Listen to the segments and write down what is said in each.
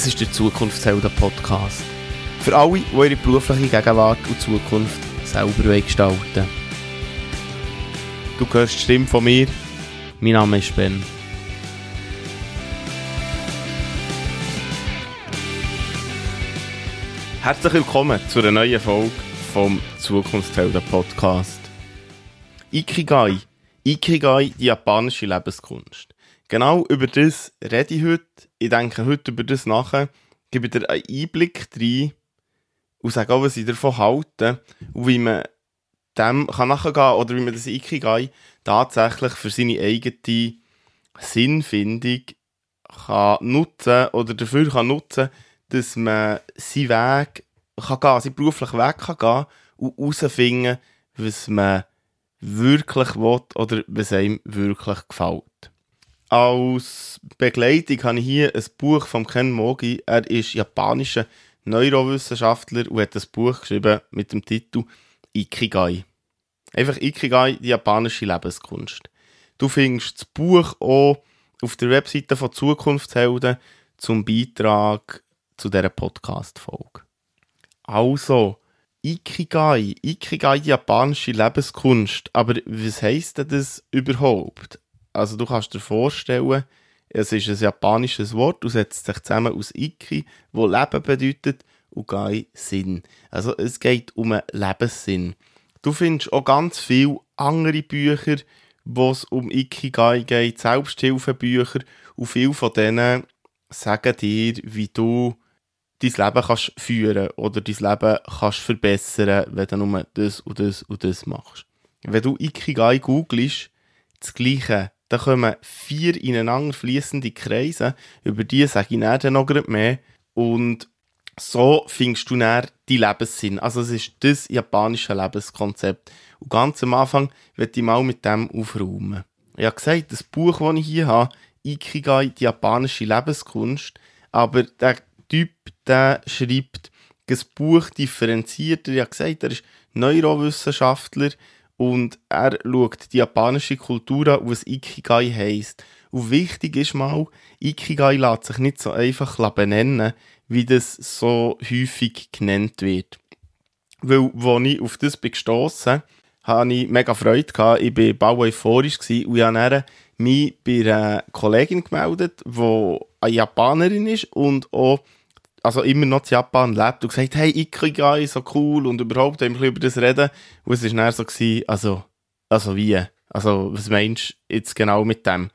Das ist der Zukunftshelden-Podcast. Für alle, die ihre berufliche Gegenwart und Zukunft selber gestalten Du hörst die Stimme von mir. Mein Name ist Ben. Herzlich willkommen zu einer neuen Folge vom Zukunftshelden Podcast. Ikigai. Ikigai, die japanische Lebenskunst. Genau über das rede ich heute. Ich denke heute über das nachher. Gebe dir einen Einblick rein und sage auch, was ich davon halte und wie man dem kann nachgehen kann oder wie man das Ikigai tatsächlich für seine eigene Sinnfindung kann nutzen oder dafür kann nutzen, dass man seinen Weg kann gehen, seinen beruflichen Weg kann gehen und herausfinden, was man wirklich will oder was einem wirklich gefällt. Als Begleitung habe ich hier ein Buch von Ken Mogi. Er ist japanischer Neurowissenschaftler und hat ein Buch geschrieben mit dem Titel Ikigai. Einfach Ikigai, die japanische Lebenskunst. Du findest das Buch auch auf der Webseite von Zukunftshelden zum Beitrag zu dieser Podcast-Folge. Also, Ikigai, Ikigai, japanische Lebenskunst. Aber was heisst denn das überhaupt? Also, du kannst dir vorstellen, es ist ein japanisches Wort und setzt sich zusammen aus Iki, wo Leben bedeutet, und Gai Sinn. Also, es geht um einen Lebenssinn. Du findest auch ganz viele andere Bücher, wo es um Ikigai geht, Selbsthilfebücher und viele von denen sagen dir, wie du dein Leben kannst führen oder dein Leben kannst verbessern, wenn du nur das und das und das machst. Wenn du Ikigai googelst, das Gleiche, da kommen vier ineinander fließende Kreise, über die sage ich dann noch mehr und so findest du dann die Lebenssinn. Also es ist das japanische Lebenskonzept. Und ganz am Anfang werde ich mal mit dem aufräumen. Ich habe gesagt, das Buch, das ich hier habe, Ikigai, die japanische Lebenskunst, aber der Typ, der schreibt das Buch differenzierter. Ich habe gesagt, er ist Neurowissenschaftler und er schaut die japanische Kultur an, was Ikigai heisst. Und wichtig ist mal, Ikigai lässt sich nicht so einfach benennen, wie das so häufig genannt wird. Weil, als ich auf das bin gestossen hatte ich mega Freude gehabt. Ich war bald euphorisch und ich habe mich bei einer Kollegin gemeldet, die eine Japanerin ist und auch also immer noch in Japan lebt und gesagt, hey, Ikigai, so cool und überhaupt haben wir über das reden. Und es war dann so, gewesen, also, also wie? Also, was meinst du jetzt genau mit dem?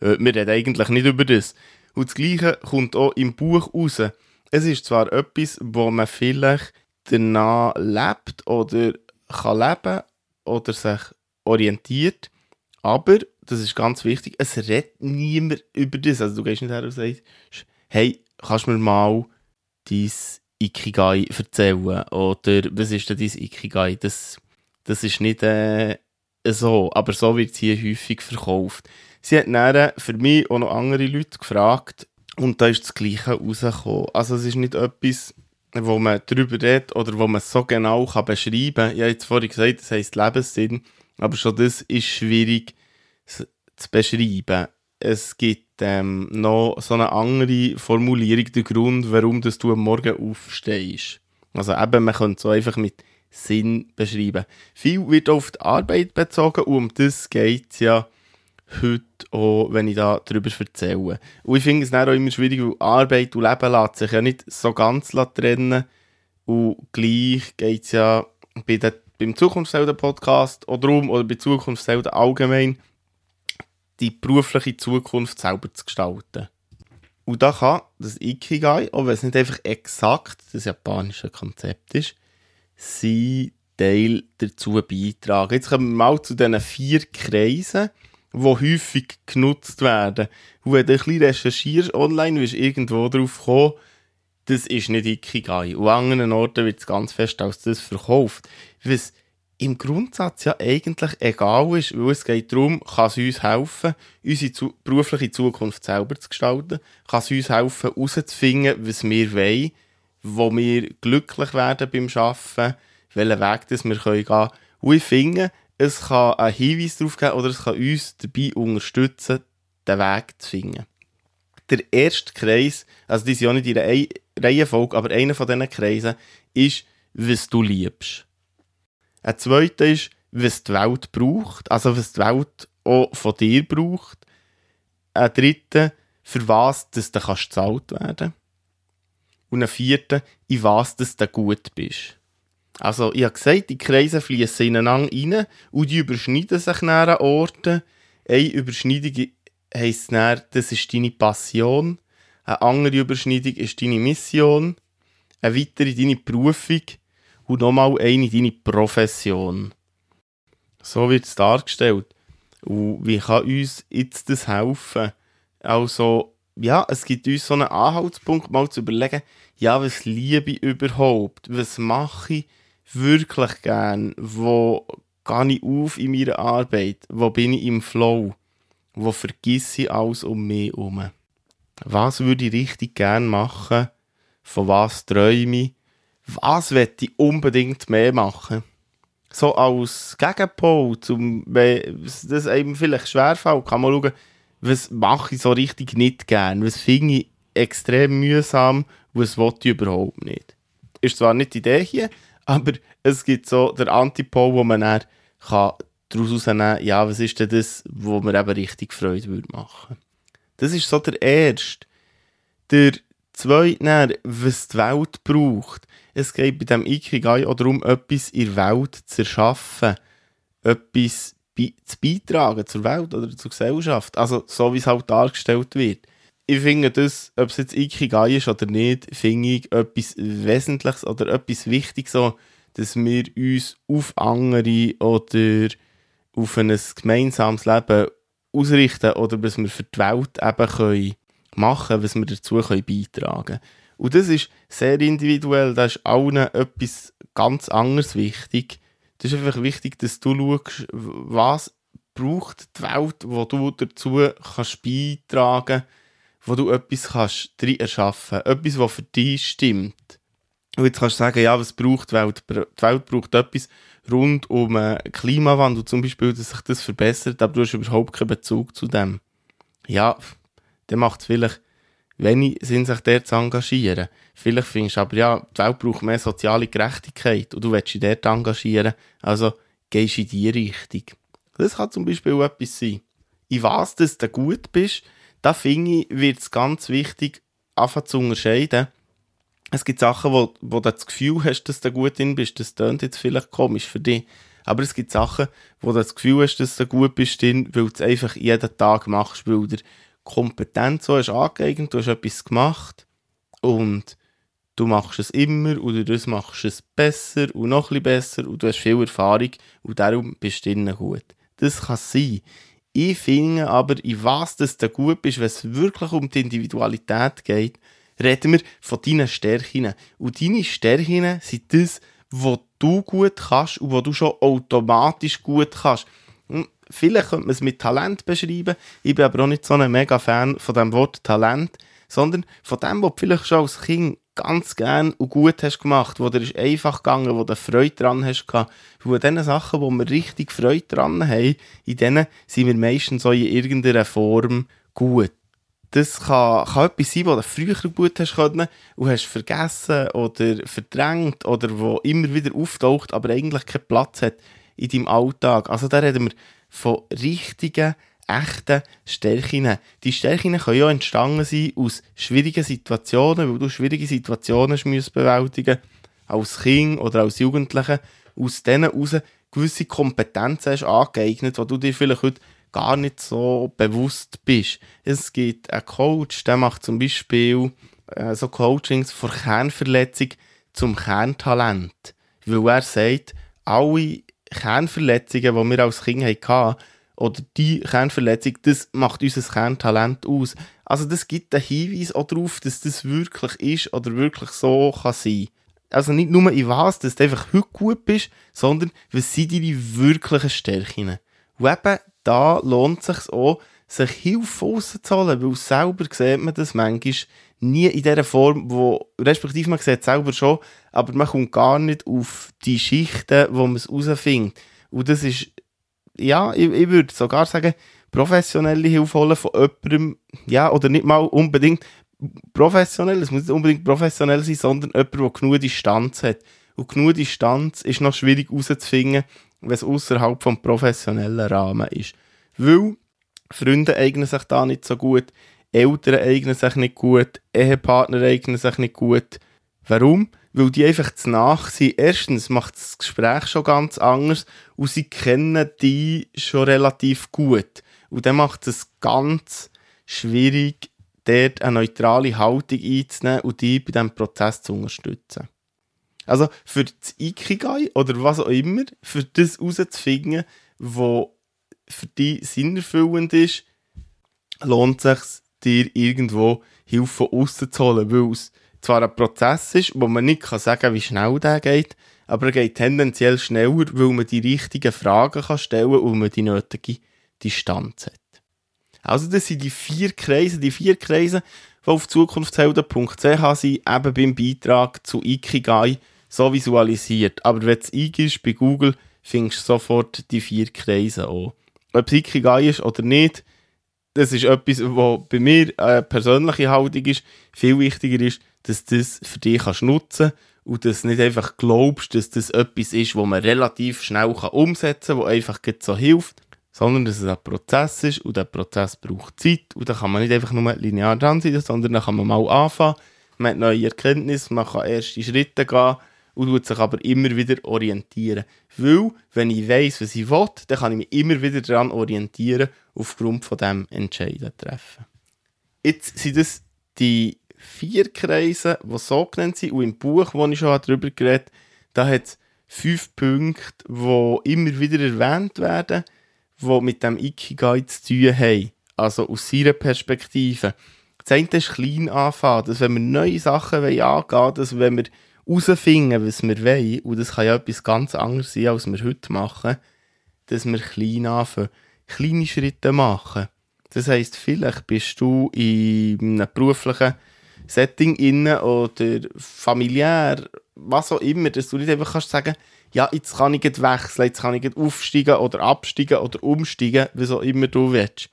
Äh, wir reden eigentlich nicht über das. Und das Gleiche kommt auch im Buch raus. Es ist zwar etwas, wo man vielleicht danach lebt oder kann leben oder sich orientiert, aber, das ist ganz wichtig, es redet niemand über das. Also du gehst nicht her und sagst, hey, kannst du mir mal dein Ikigai erzählen? Oder was ist denn dein Ikigai? Das, das ist nicht äh, so, aber so wird es hier häufig verkauft. Sie hat dann für mich auch noch andere Leute gefragt und da ist das Gleiche rausgekommen. Also es ist nicht etwas, wo man darüber redet oder wo man so genau kann beschreiben kann. Ich habe jetzt vorhin gesagt, das heisst Lebenssinn, aber schon das ist schwierig zu beschreiben. Es gibt ähm, noch so eine andere Formulierung, der Grund, warum du am Morgen aufstehst. Also eben, man könnte so einfach mit Sinn beschreiben. Viel wird auf die Arbeit bezogen und um das geht es ja heute auch, wenn ich da darüber erzähle. Und ich finde es dann auch immer schwierig, weil Arbeit und Leben lässt sich ja nicht so ganz trennen. Und gleich geht es ja bei den, beim Zukunftshelden-Podcast oder um oder bei Zukunftshelden allgemein, die berufliche Zukunft selber zu gestalten. Und da kann das Ikigai, auch wenn es nicht einfach exakt das japanische Konzept ist, sein Teil dazu beitragen. Jetzt kommen wir mal zu diesen vier Kreisen die häufig genutzt werden. Und wenn du ein bisschen recherchierst online, wirst du irgendwo drauf kommen, das ist nicht Ikigai. Und an anderen Orten wird es ganz fest als das verkauft. Was im Grundsatz ja eigentlich egal ist, weil es geht darum, kann es uns helfen, unsere zu berufliche Zukunft selber zu gestalten, kann es uns helfen, herauszufinden, was wir wollen, wo wir glücklich werden beim Arbeiten, welchen Weg das wir gehen können. Und ich finde, es kann einen Hinweis darauf geben oder es kann uns dabei unterstützen, den Weg zu finden. der erste Kreis, also die sind ja nicht in der Reihenfolge, aber einer von diesen Kreisen ist, was du liebst. Ein zweiter ist, was die Welt braucht, also was die Welt auch von dir braucht. Ein dritter, für was du kannst gezahlt werden Und ein vierter, in was dass du gut bist. Also, ich habe gesagt, die Kreise fließen ineinander rein und die überschneiden sich an Orten. Eine Überschneidung heisst dann, das ist deine Passion. Eine andere Überschneidung ist deine Mission. Eine weitere deine Berufung. Und nochmal eine deine Profession. So wird es dargestellt. Und wie kann uns jetzt das helfen? Also, ja, es gibt uns so einen Anhaltspunkt, mal zu überlegen, ja, was liebe ich überhaupt? Was mache ich wirklich gern? Wo gehe ich auf in meiner Arbeit? Wo bin ich im Flow? Wo vergesse ich alles um mich herum? Was würde ich richtig gern machen? Von was träume ich? Was möchte ich unbedingt mehr machen? So als Gegenpol, zum, wenn das einem vielleicht schwerfällt, kann man schauen, was mache ich so richtig nicht gern? Was finde ich extrem mühsam was will ich überhaupt nicht? Ist zwar nicht die Idee hier, aber es gibt so den Antipol, wo man dann kann daraus herausnehmen ja, was ist denn das, wo mir eben richtig Freude würde machen. Das ist so der erste. Der zweite, dann, was die Welt braucht. Es geht bei dem Ikigai auch darum, etwas in der Welt zu erschaffen. Etwas zu beitragen zur Welt oder zur Gesellschaft. Also so, wie es halt dargestellt wird. Ich finde das, ob es jetzt Ikigai ist oder nicht, finde ich etwas Wesentliches oder etwas Wichtiges, so, dass wir uns auf andere oder auf ein gemeinsames Leben ausrichten oder was wir für die Welt eben können machen was wir dazu können beitragen können. Und das ist sehr individuell, da ist allen etwas ganz anderes wichtig. Das ist einfach wichtig, dass du schaust, was braucht die Welt, wo du dazu kannst beitragen wo du etwas kannst erschaffen etwas, was für dich stimmt. Und jetzt kannst du sagen, ja, was braucht die Welt? Die Welt braucht etwas rund um den Klimawandel, zum Beispiel, dass sich das verbessert, aber du hast überhaupt keinen Bezug zu dem. Ja, dann macht es vielleicht wenig Sinn, sich dort zu engagieren. Vielleicht findest du aber, ja, die Welt braucht mehr soziale Gerechtigkeit und du willst dich dort engagieren, also gehst du in die Richtung. Das kann zum Beispiel etwas sein. In was du gut bist, da finde ich, wird es ganz wichtig, einfach zu unterscheiden. Es gibt Sachen, wo, wo du das Gefühl hast, dass du gut drin bist. Das klingt jetzt vielleicht komisch für dich. Aber es gibt Sachen, wo du das Gefühl hast, dass du gut bist drin, weil du es einfach jeden Tag machst, weil du Kompetenz so hast angeeignet, du hast etwas gemacht und du machst es immer und das machst du es besser und noch ein besser und du hast viel Erfahrung und darum bist du innen gut. Das kann sein. Ich finde aber, in was das du gut bist, wenn es wirklich um die Individualität geht, reden wir von deinen Stärken. Und deine Stärken sind das, was du gut kannst und was du schon automatisch gut kannst. Vielleicht könnte man es mit Talent beschreiben. Ich bin aber auch nicht so ein mega Fan von dem Wort Talent, sondern von dem, was du vielleicht schon als Kind ganz gern und gut hast gemacht, wo dir ist einfach gegangen, wo du Freude dran hast gehabt. Wo in diesen Sachen, wo wir richtig Freude dran haben, in denen sind wir meistens so in irgendeiner Form gut. Das kann, kann etwas sein, was du früher gut hast können und hast vergessen oder verdrängt oder wo immer wieder auftaucht, aber eigentlich keinen Platz hat in deinem Alltag. Also da reden wir von richtigen, echten Stärken. Die Stärken können ja entstanden sein aus schwierigen Situationen, weil du schwierige Situationen musst bewältigen als Kind oder als Jugendliche, aus denen heraus gewisse Kompetenzen hast angeeignet, die du dir vielleicht heute gar nicht so bewusst bist. Es gibt einen Coach, der macht zum Beispiel äh, so Coachings von Kernverletzung zum Kerntalent, weil er sagt, alle Kernverletzungen, die wir als Kind hatten, oder die Kernverletzung, das macht unser Kerntalent aus. Also das gibt einen Hinweis auch darauf, dass das wirklich ist oder wirklich so kann sein. Also nicht nur in was, dass du einfach heute gut bist, sondern was sind deine wirklichen Stärken. Und eben da lohnt es sich auch, sich Hilfe auszuholen, weil selber sieht man das manchmal nie in dieser Form, wo, respektive man sieht es selber schon, aber man kommt gar nicht auf die Schichten, wo man es herausfindet. Und das ist, ja, ich, ich würde sogar sagen, professionelle Hilfe holen von jemandem, ja, oder nicht mal unbedingt professionell, es muss nicht unbedingt professionell sein, sondern jemand, der genug Distanz hat. Und genug Distanz ist noch schwierig herauszufinden, wenn es außerhalb vom professionellen Rahmen ist. Weil Freunde eignen sich da nicht so gut, Eltern eignen sich nicht gut, Ehepartner eignen sich nicht gut. Warum? Weil die einfach zu nach sind. Erstens macht das Gespräch schon ganz anders und sie kennen die schon relativ gut. Und dann macht es ganz schwierig, dort eine neutrale Haltung einzunehmen und die bei diesem Prozess zu unterstützen. Also für das Ikigai oder was auch immer, für das herauszufinden, was für dich sinnerfüllend ist, lohnt es sich, dir irgendwo Hilfe von außen zu holen, weil es zwar ein Prozess ist, wo man nicht sagen kann, wie schnell der geht, aber er geht tendenziell schneller, weil man die richtigen Fragen kann stellen kann und man die nötige Distanz hat. Also das sind die vier Kreise, die vier Kreise, die auf zukunftshelden.ch sind, eben beim Beitrag zu Ikigai so visualisiert. Aber wenn du eingibst bei Google, findest du sofort die vier Kreise an. Ob es Ikigai ist oder nicht, das ist etwas, was bei mir eine persönliche Haltung ist. Viel wichtiger ist, dass du das für dich kannst nutzen und dass du nicht einfach glaubst, dass das etwas ist, wo man relativ schnell umsetzen kann, wo einfach so hilft, sondern dass es ein Prozess ist und der Prozess braucht Zeit und da kann man nicht einfach nur linear dran sein, sondern da kann man mal anfangen, man hat neue Erkenntnisse, man kann erste Schritte gehen und tut sich aber immer wieder orientieren. Weil, wenn ich weiss, was ich will, dann kann ich mich immer wieder daran orientieren, aufgrund von dem Entscheiden treffen. Jetzt sind das die vier Kreise, die so genannt sind, und im Buch, wo ich schon darüber geredet habe, da hat es fünf Punkte, die immer wieder erwähnt werden, die mit dem Ikigai zu tun haben. Also aus seiner Perspektive. Das eine ist klein anfangen, dass wenn wir neue Sachen angehen wollen, dass wenn wir herausfinden, was wir wollen, und das kann ja etwas ganz anderes sein, als wir heute machen, dass wir klein anfangen, kleine Schritte machen. Das heisst, vielleicht bist du in einem beruflichen Setting inne oder familiär, was auch immer, dass du nicht einfach kannst sagen, ja, jetzt kann ich wechseln, jetzt kann ich aufsteigen oder absteigen oder umsteigen, was auch immer du willst.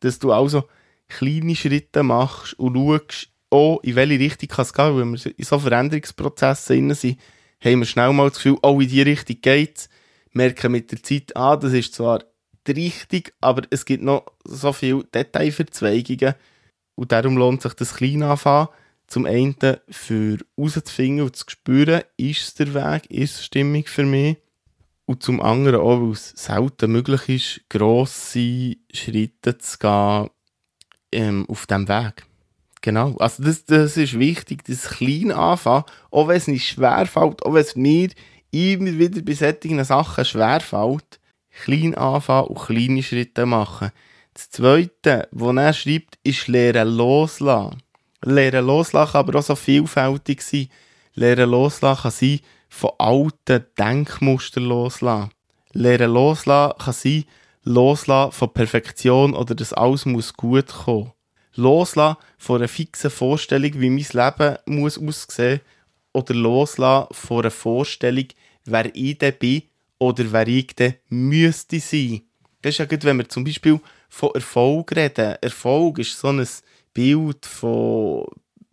Dass du also kleine Schritte machst und schaust, oh, in welche Richtung kann es gehen, weil wir in so Veränderungsprozessen sind, haben wir schnell mal das Gefühl, oh, in die Richtung geht es. Merken mit der Zeit, ah, das ist zwar die Richtung, aber es gibt noch so viele Detailverzweigungen und darum lohnt sich das klein anfangen. Zum einen für herauszufinden und zu spüren, ist es der Weg, ist es stimmig für mich. Und zum anderen auch, weil es selten möglich ist, grosse Schritte zu gehen ähm, auf diesem Weg. Genau, also das, das ist wichtig, das klein anfangen, auch wenn es nicht schwer fällt, auch wenn es mir immer wieder bei solchen Sachen schwer fällt, klein anfangen und kleine Schritte machen. Das Zweite, was er schreibt, ist Lehren loslassen. Lehren loslassen kann aber auch so vielfältig sein. Lehren loslassen kann sein, von alten Denkmustern loslassen. Lehren loslassen kann sein, loslassen von Perfektion oder dass alles muss gut kommen loslassen von einer fixen Vorstellung, wie mein Leben muss aussehen oder loslassen von einer Vorstellung, wer ich denn bin oder wer ich denn müsste sein. Das ist ja gut, wenn wir zum Beispiel von Erfolg reden. Erfolg ist so ein Bild von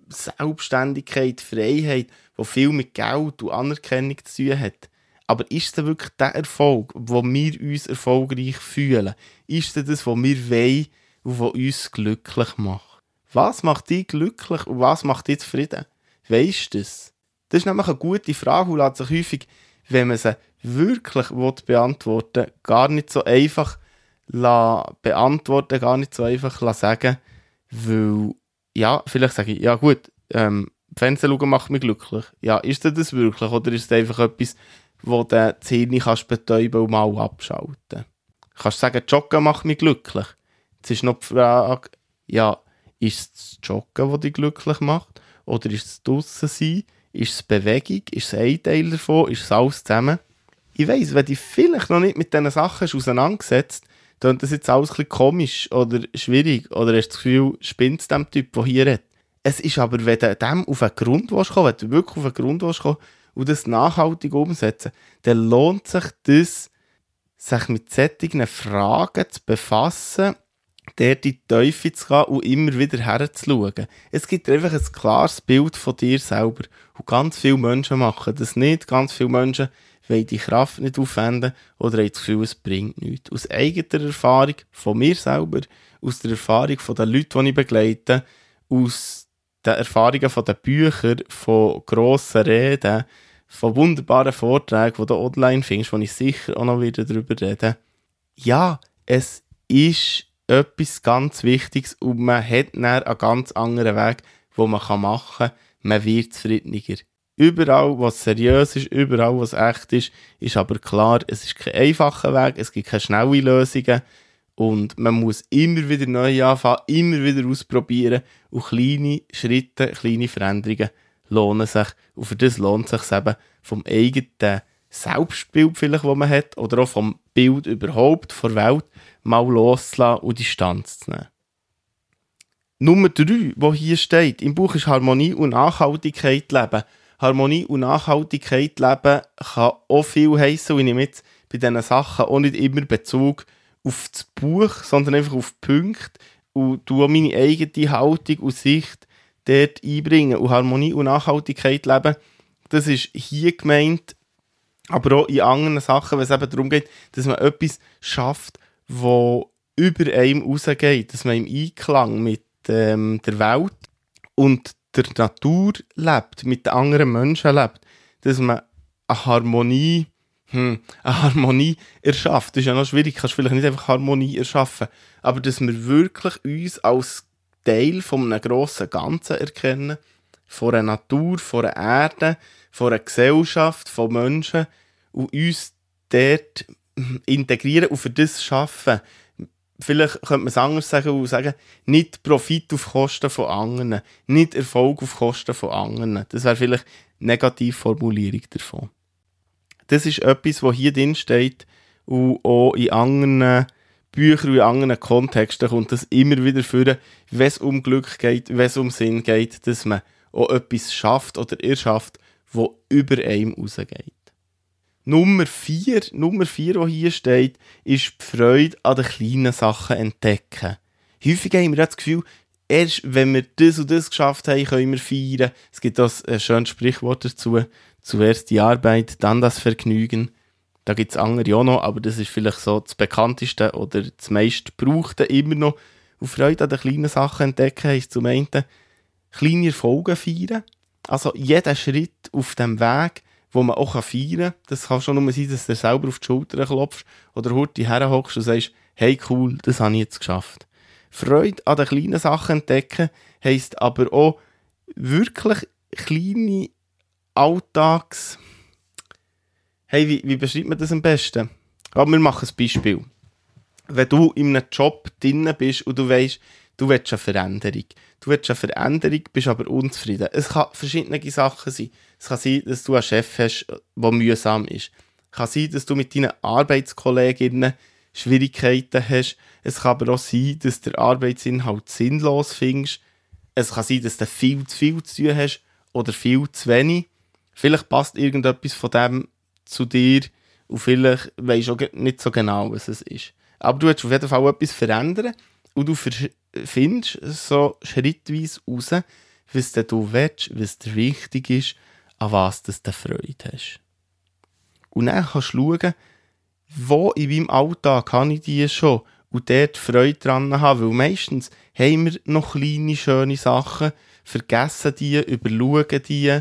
Selbstständigkeit, Freiheit, wo viel mit Geld und Anerkennung zu tun hat. Aber ist es wirklich der Erfolg, wo wir uns erfolgreich fühlen? Ist es das, was wir wollen, und was uns glücklich macht. Was macht dich glücklich und was macht dich zufrieden? Weißt du das? Das ist nämlich eine gute Frage und lässt sich häufig, wenn man sie wirklich beantworten will, gar nicht so einfach beantworten, gar nicht so einfach sagen, weil, ja, vielleicht sage ich, ja gut, ähm, Fernsehen schauen macht mich glücklich. Ja, ist das, das wirklich oder ist es einfach etwas, wo du die Zähne kannst betäuben und mal abschalten? Kannst du sagen, Joggen macht mich glücklich? Jetzt ist noch die Frage, ja, ist es das Joggen, das dich glücklich macht? Oder ist es draussen sein? Ist es Bewegung? Ist es ein Teil davon? Ist es alles zusammen? Ich weiss, wenn du vielleicht noch nicht mit diesen Sachen auseinandergesetzt dann das jetzt alles ein komisch oder schwierig. Oder hast das Gefühl, spinnt dem Typ, der hier redet? Es ist aber, wenn du dem auf einen Grund willst wenn du wirklich auf einen Grund willst und das nachhaltig umsetzen, dann lohnt sich das, sich mit solchen Fragen zu befassen in die Teufel zu gehen und immer wieder herzuschauen. Es gibt einfach ein klares Bild von dir selber. Und ganz viele Menschen machen das nicht. Ganz viele Menschen wollen die Kraft nicht aufwenden oder haben das Gefühl, es bringt nichts. Aus eigener Erfahrung von mir selber, aus der Erfahrung von den Leuten, die ich begleite, aus den Erfahrungen von den Büchern, von grossen Reden, von wunderbaren Vorträgen, die du online findest, wo ich sicher auch noch wieder darüber rede. Ja, es ist etwas ganz Wichtiges und man hat dann einen ganz anderen Weg, wo man machen kann. Man wird zufriedener. Überall, was seriös ist, überall, was echt ist, ist aber klar, es ist kein einfacher Weg, es gibt keine schnellen Lösungen und man muss immer wieder neu anfangen, immer wieder ausprobieren und kleine Schritte, kleine Veränderungen lohnen sich und für das lohnt es sich eben vom eigenen Selbstbild vielleicht, das man hat oder auch vom Bild überhaupt vor der Welt mal loszulassen und Distanz zu nehmen. Nummer drei, wo hier steht, im Buch ist Harmonie und Nachhaltigkeit leben. Harmonie und Nachhaltigkeit leben kann auch viel heissen und ich nehme jetzt bei diesen Sachen auch nicht immer Bezug auf das Buch, sondern einfach auf Punkte und tue meine eigene Haltung und Sicht dort einbringen. Und Harmonie und Nachhaltigkeit leben, das ist hier gemeint, aber auch in anderen Sachen, wenn es eben darum geht, dass man etwas schafft, wo über einem rausgeht, dass man im Einklang mit ähm, der Welt und der Natur lebt, mit den anderen Menschen lebt, dass man eine Harmonie, hm, eine Harmonie erschafft. Das ist ja noch schwierig, kannst vielleicht nicht einfach Harmonie erschaffen, aber dass wir wirklich uns als Teil von einem grossen Ganzen erkennen, von der Natur, von der Erde, von der Gesellschaft, von Menschen und uns dort integrieren und für das schaffen. Vielleicht könnte man es anders sagen und sagen, nicht Profit auf Kosten von anderen, nicht Erfolg auf Kosten von anderen. Das wäre vielleicht eine Negativformulierung davon. Das ist etwas, was hier drin steht und auch in anderen Büchern und in anderen Kontexten kommt das immer wieder vor, wenn es um Glück geht, wenn es um Sinn geht, dass man auch etwas schafft oder erschafft, wo über einem rausgeht. Nummer 4, Nummer 4, die hier steht, ist die Freude an den kleinen Sachen entdecken. Häufig haben wir das Gefühl, erst wenn wir das und das geschafft haben, können wir feiern. Es gibt auch ein schönes Sprichwort dazu. Zuerst die Arbeit, dann das Vergnügen. Da gibt es andere auch noch, aber das ist vielleicht so das bekannteste oder das meist gebrauchte immer noch. Und Freude an den kleinen Sachen entdecken heisst zum einen, kleine Erfolge feiern. Also jeden Schritt auf dem Weg wo man auch feiern kann. Das kann schon nur sein, dass du selber auf die Schulter klopfst oder heute herhockst und sagst, hey cool, das habe ich jetzt geschafft. Freude an den kleinen Sachen entdecken heisst aber auch wirklich kleine Alltags... Hey, wie, wie beschreibt man das am besten? Aber wir machen ein Beispiel. Wenn du in einem Job drin bist und du weißt, du willst eine Veränderung. Du willst eine Veränderung, bist aber unzufrieden. Es kann verschiedene Sachen sein. Es kann sein, dass du einen Chef hast, der mühsam ist. Es kann sein, dass du mit deinen Arbeitskolleginnen Schwierigkeiten hast. Es kann aber auch sein, dass der Arbeitsinhalt sinnlos findest. Es kann sein, dass du viel zu viel zu tun hast oder viel zu wenig. Vielleicht passt irgendetwas von dem zu dir und vielleicht weisst du auch nicht so genau, was es ist. Aber du willst auf jeden Fall etwas verändern und du findest so schrittweise raus, was du willst, was dir wichtig ist an was du Freude hast. Und dann kannst du schauen, wo in meinem Alltag kann ich die schon und dort Freude dran haben, weil meistens haben wir noch kleine, schöne Sachen, vergessen die, überschauen die,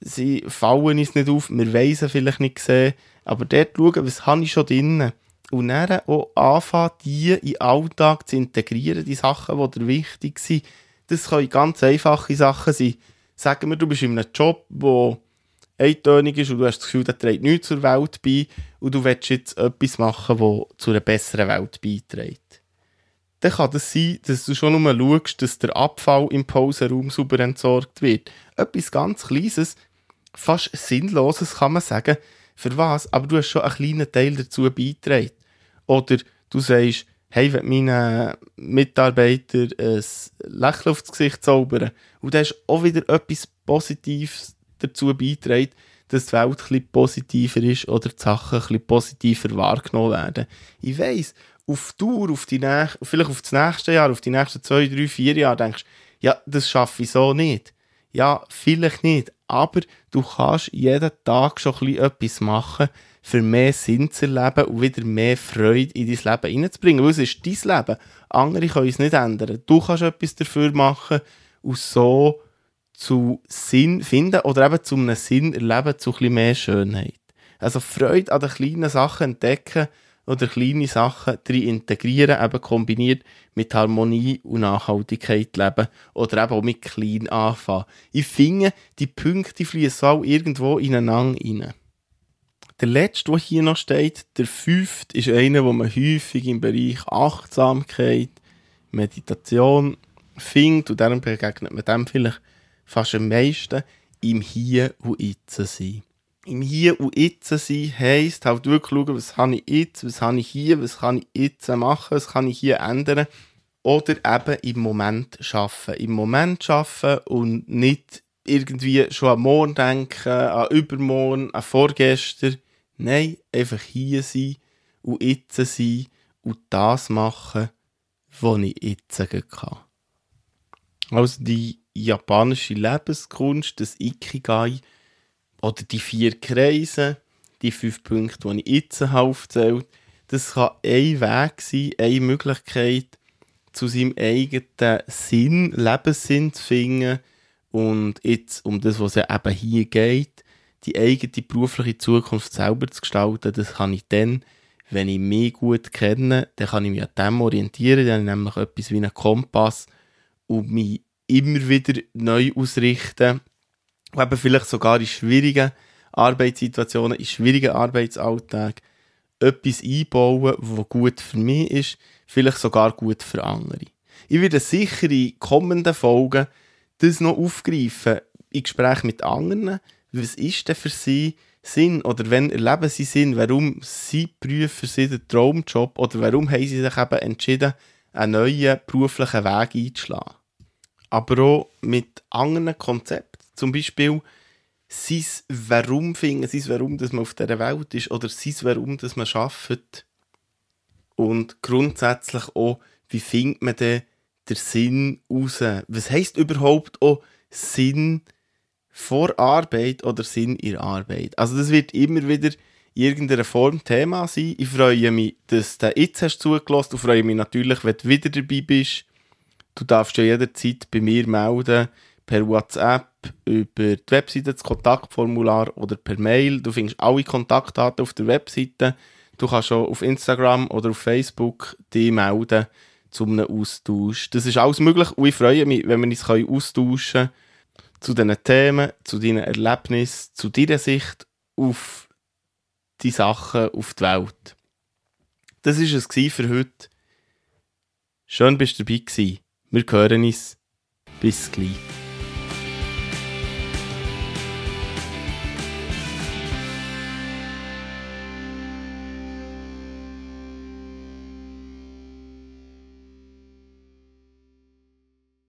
sie fallen uns nicht auf, wir sie vielleicht nicht sehen, aber dort schauen, was habe ich schon drin und dann auch anfangen, die in den Alltag zu integrieren, die Sachen, die dir wichtig sind. Das können ganz einfache Sachen sein sagen wir, du bist in einem Job, der eintönig ist und du hast das Gefühl, der trägt nichts zur Welt bei und du willst jetzt etwas machen, das zu einer besseren Welt beiträgt. Dann kann das sein, dass du schon nur schaust, dass der Abfall im Pausenraum sauber entsorgt wird. Etwas ganz Kleines, fast Sinnloses kann man sagen. Für was? Aber du hast schon einen kleinen Teil dazu beitragen. Oder du sagst, hey, wenn meinen Mitarbeiter ein Lächeln aufs Gesicht zaubern und da hast auch wieder etwas Positives dazu beitragen, dass die Welt etwas positiver ist oder die Sachen etwas positiver wahrgenommen werden. Ich weiss, auf Tour, auf die näch vielleicht auf das nächste Jahr, auf die nächsten zwei, drei, vier Jahre denkst, ja, das schaffe ich so nicht. Ja, vielleicht nicht, aber du kannst jeden Tag schon etwas machen, für mehr Sinn zu erleben und wieder mehr Freude in dein Leben hineinzubringen. Weil es ist dein Leben. Andere können es nicht ändern. Du kannst etwas dafür machen und so zu Sinn finden oder eben zu einem Sinn erleben, zu bisschen mehr Schönheit. Also Freude an den kleinen Sachen entdecken oder kleine Sachen drin integrieren, eben kombiniert mit Harmonie und Nachhaltigkeit leben oder eben auch mit klein anfangen. Ich finde, die Punkte fließen auch irgendwo ineinander rein. Der letzte, der hier noch steht, der fünfte, ist einer, wo man häufig im Bereich Achtsamkeit, Meditation findet und darum begegnet man dem vielleicht fast am meisten im Hier und Jetzt sein. Im Hier und Jetzt sein heisst halt wirklich schauen, was habe ich jetzt, was habe ich hier, was kann ich jetzt machen, was kann ich hier ändern. Oder eben im Moment schaffen. Im Moment schaffen und nicht irgendwie schon an morgen denken, an übermorgen, an vorgestern. Nein, einfach hier sein und jetzt sein und das machen, was ich jetzt kann. Also die japanische Lebenskunst, das Ikigai oder die vier Kreise, die fünf Punkte, die ich jetzt aufzählt, das kann ein Weg sein, eine Möglichkeit, zu seinem eigenen Sinn, Lebenssinn zu finden und jetzt um das, was es eben hier geht, die eigene berufliche Zukunft selber zu gestalten, das kann ich dann, wenn ich mich gut kenne, dann kann ich mich an dem orientieren, dann habe ich nämlich etwas wie einen Kompass und mich immer wieder neu ausrichten. Und eben vielleicht sogar in schwierigen Arbeitssituationen, in schwierigen Arbeitsalltag etwas einbauen, was gut für mich ist, vielleicht sogar gut für andere. Ich werde sicher in kommenden Folgen das noch aufgreifen, in Gesprächen mit anderen. Was ist denn für sie Sinn oder wenn erleben sie Sinn, warum sie prüfen für sie den Traumjob oder warum haben sie sich eben entschieden, einen neuen beruflichen Weg einzuschlagen aber auch mit anderen Konzepten. Zum Beispiel sein Warum finden, sein Warum, dass man auf dieser Welt ist oder sein Warum, dass man arbeitet. Und grundsätzlich auch, wie findet man denn den Sinn raus? Was heisst überhaupt auch Sinn vor Arbeit oder Sinn in Arbeit? Also das wird immer wieder in irgendeiner Form Thema sein. Ich freue mich, dass du jetzt hast zugelassen und freue mich natürlich, wenn du wieder dabei bist Du darfst ja jederzeit bei mir melden, per WhatsApp, über die Webseite, das Kontaktformular oder per Mail. Du findest alle Kontaktdaten auf der Webseite. Du kannst auch auf Instagram oder auf Facebook die melden zu einem Austausch. Das ist alles möglich und ich freue mich, wenn wir uns austauschen können zu diesen Themen, zu deinen Erlebnissen, zu deiner Sicht auf die Sachen auf die Welt. Das war es für heute. Schön, bist du dabei gewesen. Wir hören uns. Bis gleich.